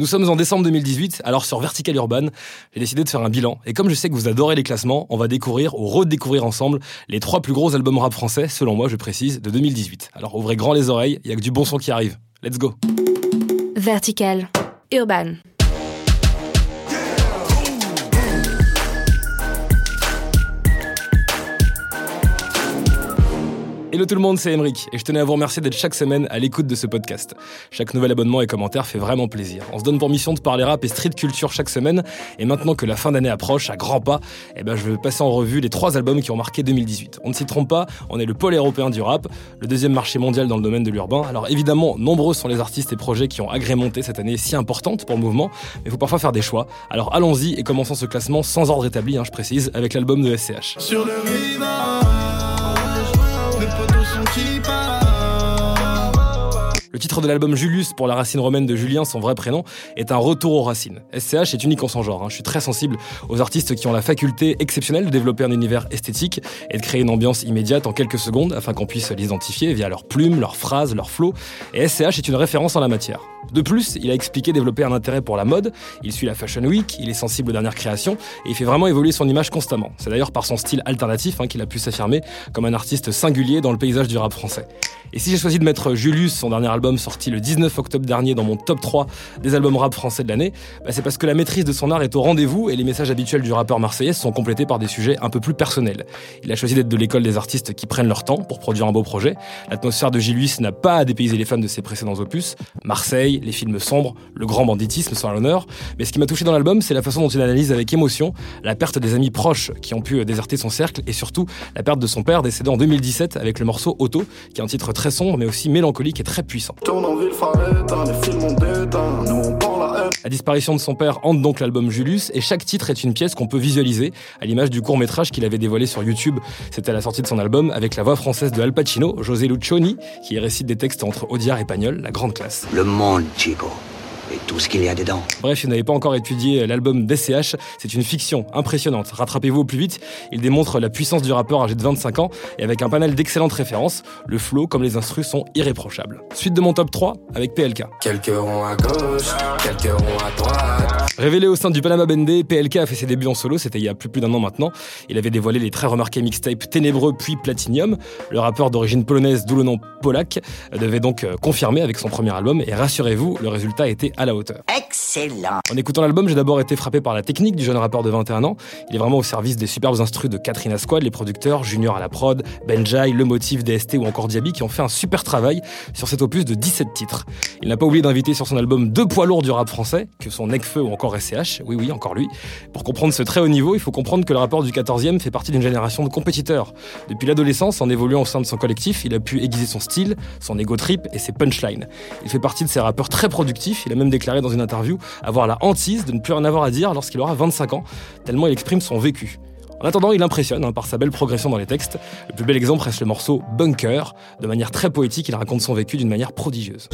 Nous sommes en décembre 2018, alors sur Vertical Urban, j'ai décidé de faire un bilan. Et comme je sais que vous adorez les classements, on va découvrir ou redécouvrir ensemble les trois plus gros albums rap français, selon moi je précise, de 2018. Alors ouvrez grand les oreilles, il y a que du bon son qui arrive. Let's go Vertical Urban Hello tout le monde, c'est Emeric et je tenais à vous remercier d'être chaque semaine à l'écoute de ce podcast. Chaque nouvel abonnement et commentaire fait vraiment plaisir. On se donne pour mission de parler rap et street culture chaque semaine et maintenant que la fin d'année approche à grands pas, eh ben je vais passer en revue les trois albums qui ont marqué 2018. On ne s'y trompe pas, on est le pôle européen du rap, le deuxième marché mondial dans le domaine de l'urbain. Alors évidemment, nombreux sont les artistes et projets qui ont agrémenté cette année si importante pour le mouvement, mais il faut parfois faire des choix. Alors allons-y et commençons ce classement sans ordre établi, hein, je précise, avec l'album de SCH. Le titre de l'album Julius pour la racine romaine de Julien, son vrai prénom, est un retour aux racines. SCH est unique en son genre. Hein. Je suis très sensible aux artistes qui ont la faculté exceptionnelle de développer un univers esthétique et de créer une ambiance immédiate en quelques secondes afin qu'on puisse l'identifier via leurs plumes, leurs phrases, leurs flots. Et SCH est une référence en la matière. De plus, il a expliqué développer un intérêt pour la mode, il suit la Fashion Week, il est sensible aux dernières créations et il fait vraiment évoluer son image constamment. C'est d'ailleurs par son style alternatif hein, qu'il a pu s'affirmer comme un artiste singulier dans le paysage du rap français. Et si j'ai choisi de mettre Julius, son dernier album sorti le 19 octobre dernier dans mon top 3 des albums rap français de l'année, bah c'est parce que la maîtrise de son art est au rendez-vous et les messages habituels du rappeur marseillais sont complétés par des sujets un peu plus personnels. Il a choisi d'être de l'école des artistes qui prennent leur temps pour produire un beau projet. L'atmosphère de Julius n'a pas à dépayser les fans de ses précédents opus. Marseille, les films sombres, le grand banditisme sont à l'honneur. Mais ce qui m'a touché dans l'album, c'est la façon dont il analyse avec émotion la perte des amis proches qui ont pu déserter son cercle et surtout la perte de son père décédé en 2017 avec le morceau Auto, qui est un titre très sombre mais aussi mélancolique et très puissant. La disparition de son père hante donc l'album Julius et chaque titre est une pièce qu'on peut visualiser à l'image du court métrage qu'il avait dévoilé sur YouTube. C'était à la sortie de son album avec la voix française de Al Pacino, José Lucioni, qui récite des textes entre Audiard et Pagnol, la grande classe. Le monde, Chico et tout ce qu'il y a dedans. Bref, si vous n'avez pas encore étudié l'album d'SCH, c'est une fiction impressionnante. Rattrapez-vous au plus vite, il démontre la puissance du rappeur âgé de 25 ans et avec un panel d'excellentes références, le flow comme les instrus sont irréprochables. Suite de mon top 3 avec PLK. Quelques ronds à gauche, quelques ronds à droite. Révélé au sein du Panama Bendé, PLK a fait ses débuts en solo, c'était il y a plus, plus d'un an maintenant. Il avait dévoilé les très remarqués mixtapes Ténébreux puis Platinium. Le rappeur d'origine polonaise, d'où le nom Polak, devait donc confirmer avec son premier album et rassurez-vous, le résultat était à la hauteur. Excellent. En écoutant l'album, j'ai d'abord été frappé par la technique du jeune rappeur de 21 ans. Il est vraiment au service des superbes instrus de Katrina Squad, les producteurs, Junior à la prod, Benjai, Le Motif, DST ou encore Diaby qui ont fait un super travail sur cet opus de 17 titres. Il n'a pas oublié d'inviter sur son album deux poids lourds du rap français, que sont Necfeu ou encore SCH, oui oui, encore lui. Pour comprendre ce très haut niveau, il faut comprendre que le rappeur du 14e fait partie d'une génération de compétiteurs. Depuis l'adolescence, en évoluant au sein de son collectif, il a pu aiguiser son style, son ego trip et ses punchlines. Il fait partie de ces rappeurs très productifs, il a même déclaré dans une interview avoir la hantise de ne plus rien avoir à dire lorsqu'il aura 25 ans, tellement il exprime son vécu. En attendant, il impressionne hein, par sa belle progression dans les textes. Le plus bel exemple reste le morceau Bunker. De manière très poétique, il raconte son vécu d'une manière prodigieuse.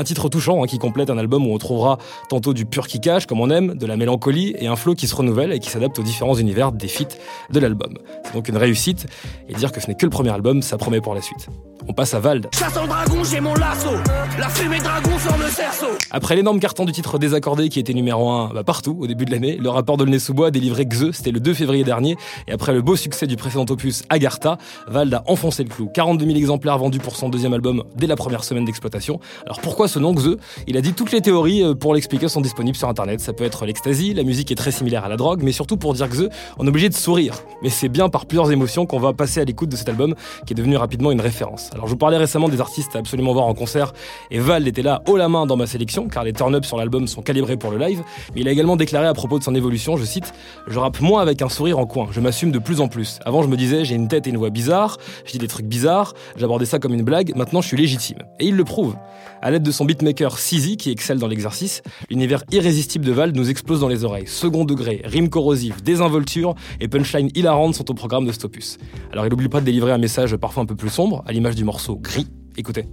Un titre touchant hein, qui complète un album où on trouvera tantôt du pur kickage comme on aime, de la mélancolie et un flow qui se renouvelle et qui s'adapte aux différents univers des feats de l'album. C'est donc une réussite et dire que ce n'est que le premier album, ça promet pour la suite. On passe à Vald. Chasse en dragon, j'ai mon lasso. La fumée dragon forme le cerceau. Après l'énorme carton du titre Désaccordé qui était numéro 1 bah, partout au début de l'année, le rappeur de sous bois a délivré Xe, c'était le 2 février dernier, et après le beau succès du précédent opus Agartha, Vald a enfoncé le clou. 42 000 exemplaires vendus pour son deuxième album dès la première semaine d'exploitation. Alors pourquoi ce nom Xe Il a dit toutes les théories euh, pour l'expliquer sont disponibles sur internet. Ça peut être l'ecstasy, la musique est très similaire à la drogue, mais surtout pour dire Xe, on est obligé de sourire. Mais c'est bien par plusieurs émotions qu'on va passer à l'écoute de cet album qui est devenu rapidement une référence. Alors je vous parlais récemment des artistes à absolument voir en concert, et Vald était là haut la main dans ma sélection, car les turn-ups sur l'album sont calibrés pour le live, mais il a également déclaré à propos de son évolution, je cite, Je rappe moins avec un sourire en coin, je m'assume de plus en plus. Avant je me disais j'ai une tête et une voix bizarres, je dis des trucs bizarres, j'abordais ça comme une blague, maintenant je suis légitime. Et il le prouve. À l'aide de son beatmaker Sizi, qui excelle dans l'exercice, l'univers irrésistible de Vald nous explose dans les oreilles. Second degré, rime corrosive, désinvolture et punchline hilarantes sont au programme de Stopus. Alors il n'oublie pas de délivrer un message parfois un peu plus sombre, à l'image morceau Gris. Écoutez.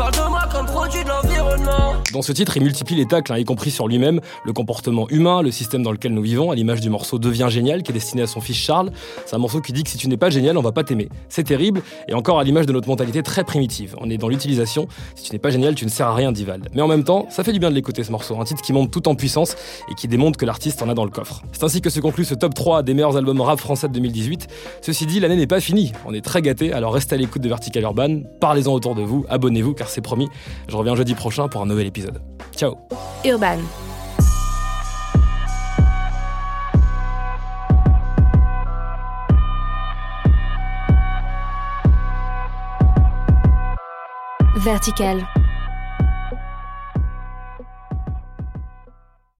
Parle de moi comme produit de l'environnement. Dans ce titre, il multiplie les tacles, hein, y compris sur lui-même, le comportement humain, le système dans lequel nous vivons, à l'image du morceau Devient génial qui est destiné à son fils Charles. C'est un morceau qui dit que si tu n'es pas génial, on va pas t'aimer. C'est terrible, et encore à l'image de notre mentalité très primitive. On est dans l'utilisation. Si tu n'es pas génial, tu ne sers à rien, dit Val. Mais en même temps, ça fait du bien de l'écouter ce morceau, un titre qui monte tout en puissance et qui démontre que l'artiste en a dans le coffre. C'est ainsi que se conclut ce top 3 des meilleurs albums rap français de 2018. Ceci dit, l'année n'est pas finie. On est très gâtés, alors restez à l'écoute de Vertical Urban, parlez-en autour de vous, abonnez-vous car c'est promis. Je reviens jeudi prochain pour un nouvel épisode. Ciao. Urban. Vertical.